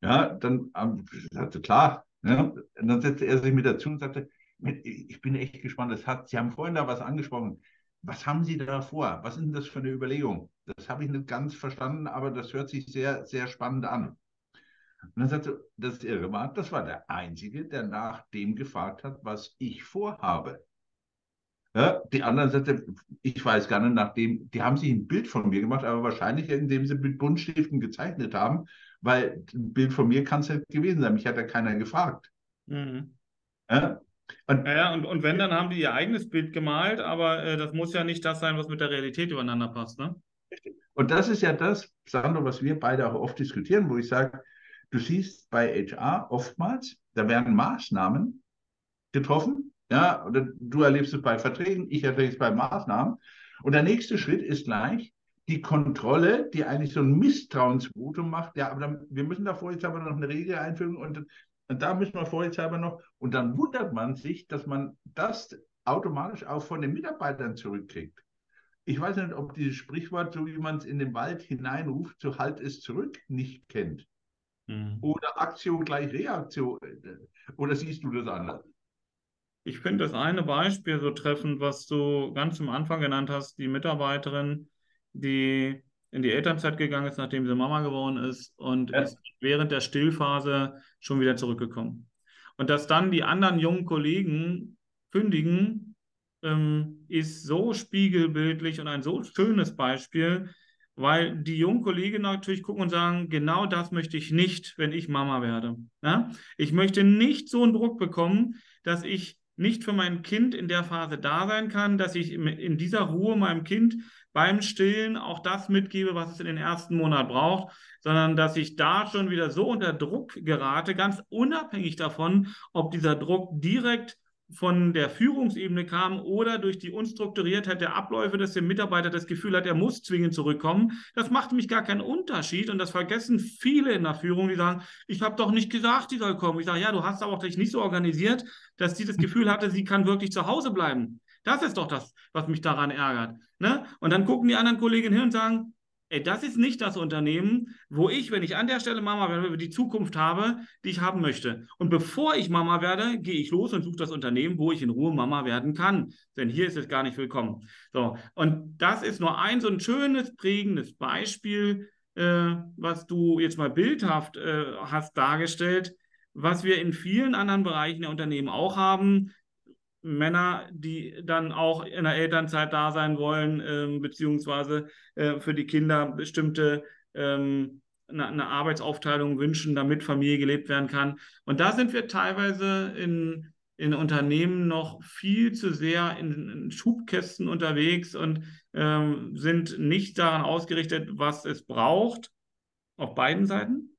Ja, dann ähm, sagte klar. Ja, und dann setzte er sich mit dazu und sagte, ich bin echt gespannt. Das hat, Sie haben vorhin da was angesprochen. Was haben Sie da vor? Was ist denn das für eine Überlegung? Das habe ich nicht ganz verstanden, aber das hört sich sehr, sehr spannend an. Und dann sagte das Irre war, das war der Einzige, der nach dem gefragt hat, was ich vorhabe. Ja, die anderen sagten, ich weiß gar nicht, nachdem, die haben sich ein Bild von mir gemacht, aber wahrscheinlich, indem sie mit Buntstiften gezeichnet haben, weil ein Bild von mir kann es nicht gewesen sein. Mich hat ja keiner gefragt. Mhm. Ja, und, ja, und, und wenn, dann haben die ihr eigenes Bild gemalt, aber äh, das muss ja nicht das sein, was mit der Realität übereinander passt, ne? Und das ist ja das, Sandro, was wir beide auch oft diskutieren, wo ich sage, du siehst bei HR oftmals, da werden Maßnahmen getroffen, ja, oder du erlebst es bei Verträgen, ich erlebe es bei Maßnahmen. Und der nächste Schritt ist gleich die Kontrolle, die eigentlich so ein Misstrauensvotum macht. Ja, aber dann, wir müssen davor jetzt aber noch eine Regel einfügen und und da müssen wir vorsichtshalber noch, und dann wundert man sich, dass man das automatisch auch von den Mitarbeitern zurückkriegt. Ich weiß nicht, ob dieses Sprichwort, so wie man es in den Wald hineinruft, so halt es zurück, nicht kennt. Mhm. Oder Aktion gleich Reaktion. Oder siehst du das anders? Ich finde das eine Beispiel so treffend, was du ganz am Anfang genannt hast, die Mitarbeiterin, die in die Elternzeit gegangen ist, nachdem sie Mama geworden ist und ja. ist während der Stillphase schon wieder zurückgekommen. Und dass dann die anderen jungen Kollegen kündigen, ähm, ist so spiegelbildlich und ein so schönes Beispiel, weil die jungen Kollegen natürlich gucken und sagen, genau das möchte ich nicht, wenn ich Mama werde. Ja? Ich möchte nicht so einen Druck bekommen, dass ich nicht für mein Kind in der Phase da sein kann, dass ich in dieser Ruhe meinem Kind beim Stillen auch das mitgebe, was es in den ersten Monat braucht, sondern dass ich da schon wieder so unter Druck gerate, ganz unabhängig davon, ob dieser Druck direkt von der Führungsebene kam oder durch die Unstrukturiertheit der Abläufe, dass der Mitarbeiter das Gefühl hat, er muss zwingend zurückkommen. Das macht nämlich gar keinen Unterschied und das vergessen viele in der Führung, die sagen, ich habe doch nicht gesagt, sie soll kommen. Ich sage, ja, du hast aber auch dich nicht so organisiert, dass sie das Gefühl hatte, sie kann wirklich zu Hause bleiben. Das ist doch das, was mich daran ärgert. Ne? Und dann gucken die anderen Kolleginnen hin und sagen, ey, das ist nicht das Unternehmen, wo ich, wenn ich an der Stelle Mama werde, die Zukunft habe, die ich haben möchte. Und bevor ich Mama werde, gehe ich los und suche das Unternehmen, wo ich in Ruhe Mama werden kann. Denn hier ist es gar nicht willkommen. So, und das ist nur ein so ein schönes, prägendes Beispiel, äh, was du jetzt mal bildhaft äh, hast dargestellt, was wir in vielen anderen Bereichen der Unternehmen auch haben. Männer, die dann auch in der Elternzeit da sein wollen, ähm, beziehungsweise äh, für die Kinder bestimmte ähm, eine, eine, Arbeitsaufteilung wünschen, damit Familie gelebt werden kann. Und da sind wir teilweise in, in Unternehmen noch viel zu sehr in, in Schubkästen unterwegs und ähm, sind nicht daran ausgerichtet, was es braucht, auf beiden Seiten,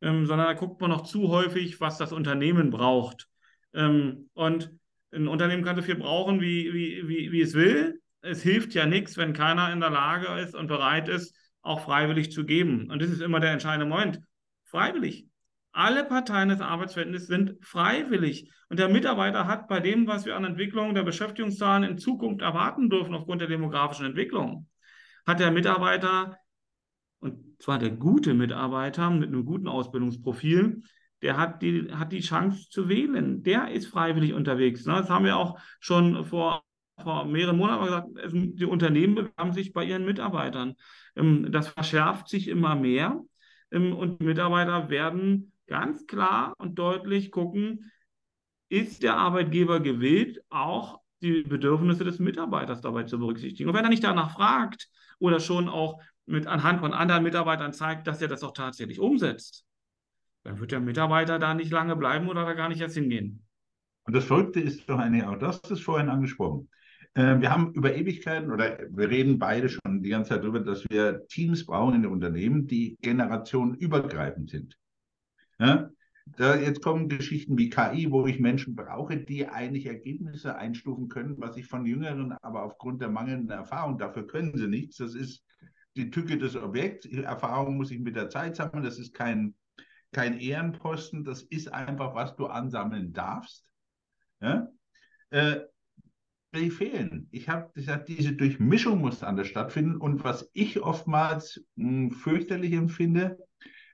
ähm, sondern da guckt man noch zu häufig, was das Unternehmen braucht. Ähm, und ein Unternehmen kann so viel brauchen, wie, wie, wie, wie es will. Es hilft ja nichts, wenn keiner in der Lage ist und bereit ist, auch freiwillig zu geben. Und das ist immer der entscheidende Moment. Freiwillig. Alle Parteien des Arbeitsverhältnisses sind freiwillig. Und der Mitarbeiter hat bei dem, was wir an Entwicklung der Beschäftigungszahlen in Zukunft erwarten dürfen, aufgrund der demografischen Entwicklung, hat der Mitarbeiter, und zwar der gute Mitarbeiter mit einem guten Ausbildungsprofil, der hat die, hat die Chance zu wählen. Der ist freiwillig unterwegs. Ne? Das haben wir auch schon vor, vor mehreren Monaten gesagt. Die Unternehmen bewerben sich bei ihren Mitarbeitern. Ähm, das verschärft sich immer mehr. Ähm, und Mitarbeiter werden ganz klar und deutlich gucken, ist der Arbeitgeber gewillt, auch die Bedürfnisse des Mitarbeiters dabei zu berücksichtigen. Und wenn er nicht danach fragt oder schon auch mit anhand von anderen Mitarbeitern zeigt, dass er das auch tatsächlich umsetzt, dann wird der Mitarbeiter da nicht lange bleiben oder da gar nicht erst hingehen. Und das Verrückte ist doch eine, auch das ist vorhin angesprochen. Äh, wir haben über Ewigkeiten oder wir reden beide schon die ganze Zeit darüber, dass wir Teams brauchen in den Unternehmen, die generationenübergreifend sind. Ja? Da jetzt kommen Geschichten wie KI, wo ich Menschen brauche, die eigentlich Ergebnisse einstufen können, was ich von Jüngeren, aber aufgrund der mangelnden Erfahrung, dafür können sie nichts. Das ist die Tücke des Objekts. Erfahrung muss ich mit der Zeit sammeln. Das ist kein kein Ehrenposten, das ist einfach, was du ansammeln darfst. Ja? Äh, die fehlen. Ich habe gesagt, diese Durchmischung muss anders stattfinden. Und was ich oftmals mh, hm, fürchterlich empfinde,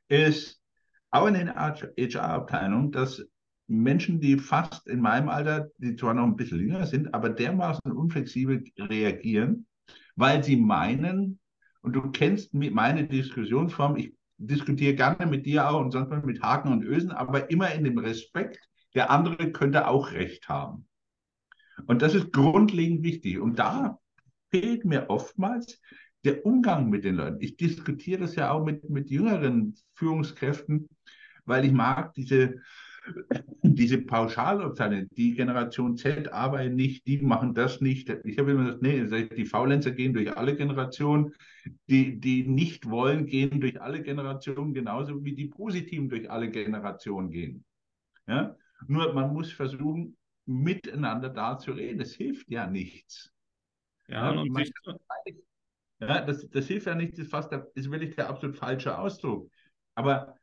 ist auch in den HR-Abteilungen, dass Menschen, die fast in meinem Alter, die zwar noch ein bisschen jünger sind, aber dermaßen unflexibel reagieren, weil sie meinen, und du kennst meine Diskussionsform, ich diskutiere gerne mit dir auch und sonst mal mit Haken und Ösen, aber immer in dem Respekt, der andere könnte auch recht haben. Und das ist grundlegend wichtig. Und da fehlt mir oftmals der Umgang mit den Leuten. Ich diskutiere das ja auch mit, mit jüngeren Führungskräften, weil ich mag diese diese Pauschalurteile, die Generation Z arbeiten nicht, die machen das nicht. Ich habe immer gesagt, nee, die Faulenzer gehen durch alle Generationen, die, die nicht wollen, gehen durch alle Generationen, genauso wie die Positiven durch alle Generationen gehen. Ja? Nur man muss versuchen, miteinander da zu reden. Das hilft ja nichts. Ja, ja, man, ja das, das hilft ja nicht, das ist fast der, ist wirklich der absolut falsche Ausdruck. Aber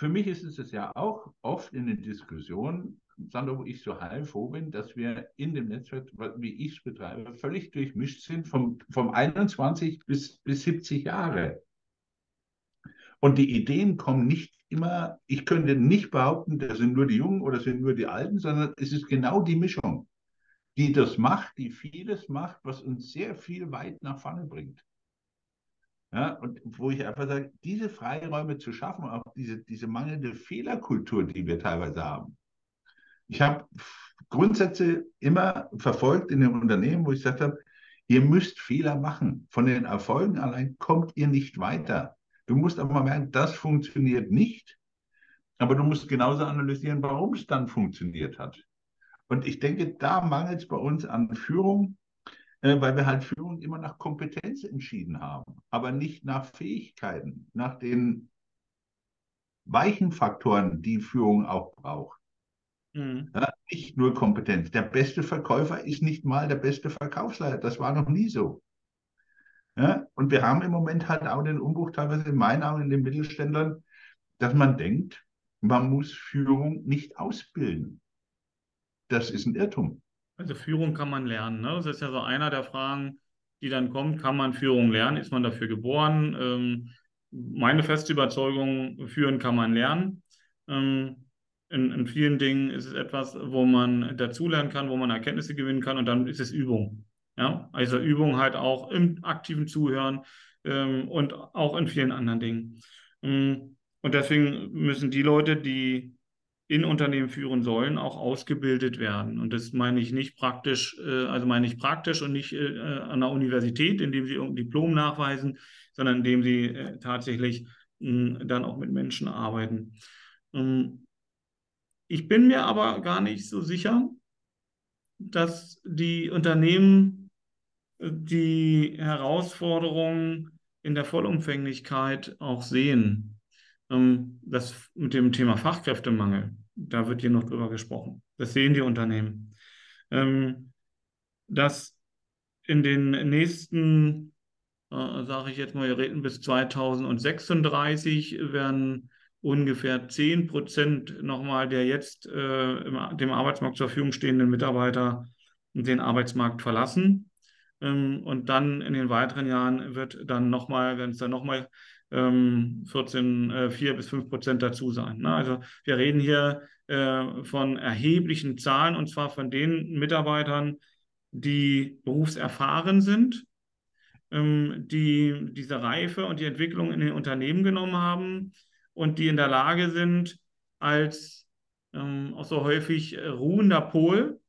für mich ist es ja auch oft in den Diskussionen, Sandro, wo ich so heilfroh bin, dass wir in dem Netzwerk, wie ich es betreibe, völlig durchmischt sind, vom, vom 21 bis, bis 70 Jahre. Und die Ideen kommen nicht immer, ich könnte nicht behaupten, das sind nur die Jungen oder sind nur die Alten, sondern es ist genau die Mischung, die das macht, die vieles macht, was uns sehr viel weit nach vorne bringt. Ja, und wo ich einfach sage, diese Freiräume zu schaffen, auch diese, diese mangelnde Fehlerkultur, die wir teilweise haben. Ich habe Grundsätze immer verfolgt in den Unternehmen, wo ich gesagt habe, ihr müsst Fehler machen. Von den Erfolgen allein kommt ihr nicht weiter. Du musst aber mal merken, das funktioniert nicht, aber du musst genauso analysieren, warum es dann funktioniert hat. Und ich denke, da mangelt es bei uns an Führung, weil wir halt Führung immer nach Kompetenz entschieden haben, aber nicht nach Fähigkeiten, nach den weichen Faktoren, die Führung auch braucht. Mhm. Ja, nicht nur Kompetenz. Der beste Verkäufer ist nicht mal der beste Verkaufsleiter. Das war noch nie so. Ja, und wir haben im Moment halt auch den Umbruch teilweise in meinen Augen in den Mittelständlern, dass man denkt, man muss Führung nicht ausbilden. Das ist ein Irrtum. Also Führung kann man lernen. Ne? Das ist ja so einer der Fragen, die dann kommt, kann man Führung lernen? Ist man dafür geboren? Ähm, meine feste Überzeugung, führen kann man lernen. Ähm, in, in, vielen Dingen ist es etwas, wo man dazulernen kann, wo man Erkenntnisse gewinnen kann und dann ist es Übung. Ja? Also Übung halt auch im aktiven Zuhören ähm, und auch in vielen anderen Dingen. Ähm, und deswegen müssen die Leute, die in Unternehmen führen sollen, auch ausgebildet werden. Und das meine ich nicht praktisch, äh, also meine ich praktisch und nicht äh, an der Universität, indem sie ein Diplom nachweisen, sondern indem sie äh, tatsächlich dann auch mit Menschen arbeiten. Ähm, ich bin mir aber gar nicht so sicher, dass die Unternehmen die Herausforderungen in der Vollumfänglichkeit auch sehen. Ähm, das mit dem Thema Fachkräftemangel, da wird hier noch drüber gesprochen. Das sehen die Unternehmen. Ähm, dass in den nächsten äh, sage ich jetzt mal, wir reden bis 2036 werden ungefähr 10 Prozent nochmal der jetzt äh, im, dem Arbeitsmarkt zur Verfügung stehenden Mitarbeiter den Arbeitsmarkt verlassen. Ähm, und dann in den weiteren Jahren wird dann nochmal, werden es dann nochmal ähm, 14, äh, 4 bis 5 Prozent dazu sein. Ne? Also wir reden hier äh, von erheblichen Zahlen und zwar von den Mitarbeitern, die berufserfahren sind ähm, die diese Reife und die Entwicklung in den Unternehmen genommen haben und die in der Lage sind, als ähm, auch so häufig äh, ruhender Pol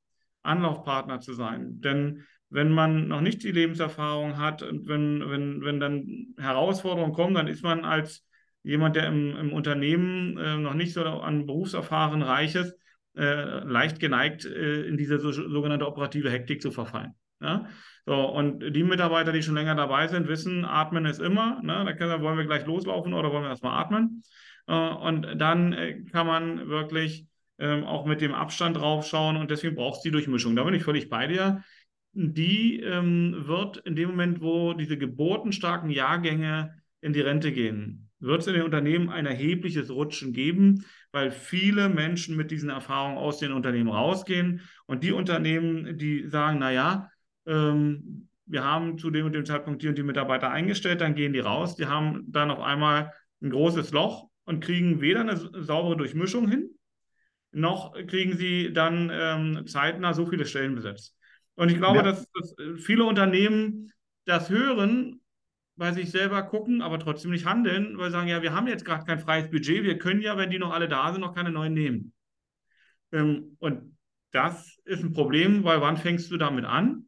Anlaufpartner zu sein. Denn wenn man noch nicht die Lebenserfahrung hat und wenn, wenn, wenn dann Herausforderungen kommen, dann ist man als jemand, der im, im Unternehmen äh, noch nicht so an Berufserfahren reich ist, äh, leicht geneigt, äh, in diese so, sogenannte operative Hektik zu verfallen. Ja? So, und die Mitarbeiter, die schon länger dabei sind, wissen, atmen ist immer. Ne? Da können, wollen wir gleich loslaufen oder wollen wir erstmal atmen? Äh, und dann äh, kann man wirklich ähm, auch mit dem Abstand draufschauen und deswegen braucht es die Durchmischung. Da bin ich völlig bei dir. Die ähm, wird in dem Moment, wo diese geburtenstarken Jahrgänge in die Rente gehen, wird es in den Unternehmen ein erhebliches Rutschen geben, weil viele Menschen mit diesen Erfahrungen aus den Unternehmen rausgehen und die Unternehmen, die sagen, naja, ähm, wir haben zu dem und dem Zeitpunkt die und die Mitarbeiter eingestellt, dann gehen die raus, die haben dann auf einmal ein großes Loch und kriegen weder eine saubere Durchmischung hin, noch kriegen sie dann ähm, zeitnah so viele Stellen besetzt. Und ich glaube, ja. dass, dass viele Unternehmen das hören, bei sich selber gucken, aber trotzdem nicht handeln, weil sie sagen, ja, wir haben jetzt gerade kein freies Budget, wir können ja, wenn die noch alle da sind, noch keine neuen nehmen. Ähm, und das ist ein Problem, weil wann fängst du damit an?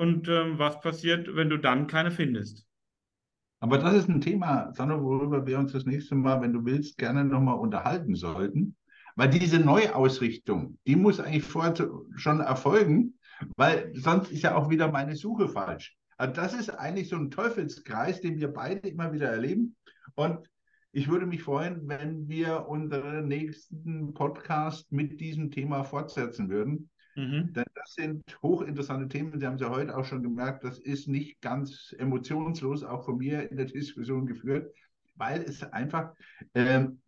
und ähm, was passiert, wenn du dann keine findest. Aber das ist ein Thema, Sandro, worüber wir uns das nächste Mal, wenn du willst, gerne nochmal unterhalten sollten. Weil diese Neuausrichtung, die muss eigentlich vorher schon erfolgen, weil sonst ist ja auch wieder meine Suche falsch. Also das ist eigentlich so ein Teufelskreis, den wir beide immer wieder erleben. Und ich würde mich freuen, wenn wir unseren nächsten Podcast mit diesem Thema fortsetzen würden, Mhm. Denn das sind hochinteressante Themen. Sie haben es ja heute auch schon gemerkt, das ist nicht ganz emotionslos, auch von mir in der Diskussion geführt, weil es einfach, ähm,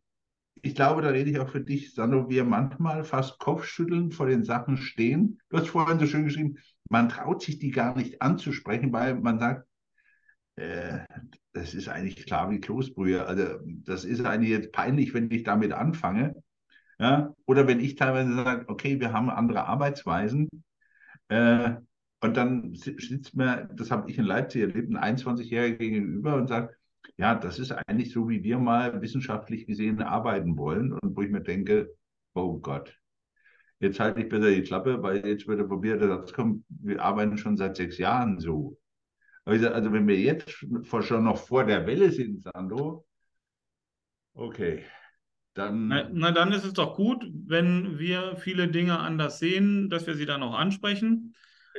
ich glaube, da rede ich auch für dich, Sandro, wir manchmal fast Kopfschütteln vor den Sachen stehen. Du hast vorhin so schön geschrieben, man traut sich die gar nicht anzusprechen, weil man sagt, äh, das ist eigentlich klar wie Kloßbrühe. Also das ist eigentlich jetzt peinlich, wenn ich damit anfange. Ja? Oder wenn ich teilweise sage, okay, wir haben andere Arbeitsweisen, äh, und dann sitzt mir, das habe ich in Leipzig erlebt, ein 21-Jähriger gegenüber und sagt, ja, das ist eigentlich so, wie wir mal wissenschaftlich gesehen arbeiten wollen. Und wo ich mir denke, oh Gott, jetzt halte ich besser die Klappe, weil jetzt wird er probiert, der Satz kommt, wir arbeiten schon seit sechs Jahren so. Also wenn wir jetzt schon noch vor der Welle sind, Sandro, okay, dann. Na, na, dann ist es doch gut, wenn wir viele Dinge anders sehen, dass wir sie dann auch ansprechen.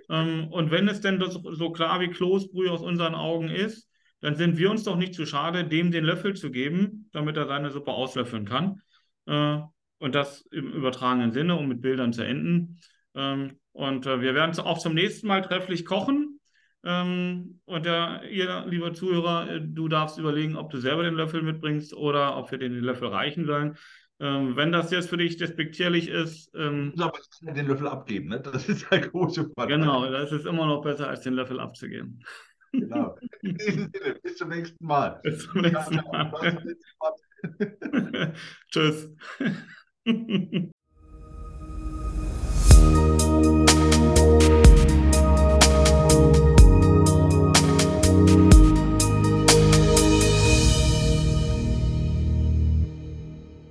Ähm, und wenn es denn das, so klar wie Kloßbrühe aus unseren Augen ist, dann sind wir uns doch nicht zu schade, dem den Löffel zu geben, damit er seine Suppe auslöffeln kann. Äh, und das im übertragenen Sinne, um mit Bildern zu enden. Ähm, und äh, wir werden auch zum nächsten Mal trefflich kochen. Ähm, und der, ihr, lieber Zuhörer, äh, du darfst überlegen, ob du selber den Löffel mitbringst oder ob wir den Löffel reichen sollen. Ähm, wenn das jetzt für dich despektierlich ist. Ähm, aber den Löffel abgeben, ne? Das ist der große Fall. Genau, das ist immer noch besser, als den Löffel abzugeben. Genau. In diesem Sinne, bis zum nächsten Mal. Bis zum nächsten Mal. Tschüss.